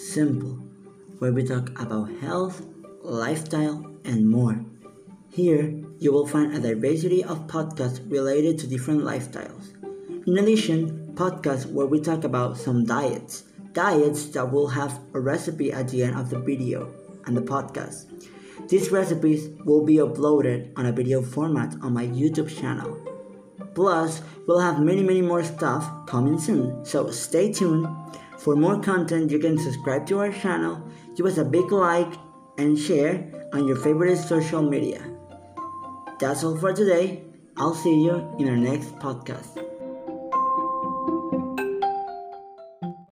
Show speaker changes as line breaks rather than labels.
Simple, where we talk about health, lifestyle, and more. Here, you will find a diversity of podcasts related to different lifestyles. In addition, podcasts where we talk about some diets, diets that will have a recipe at the end of the video and the podcast. These recipes will be uploaded on a video format on my YouTube channel. Plus, we'll have many, many more stuff coming soon, so stay tuned. For more content, you can subscribe to our channel, give us a big like, and share on your favorite social media. That's all for today. I'll see you in our next podcast.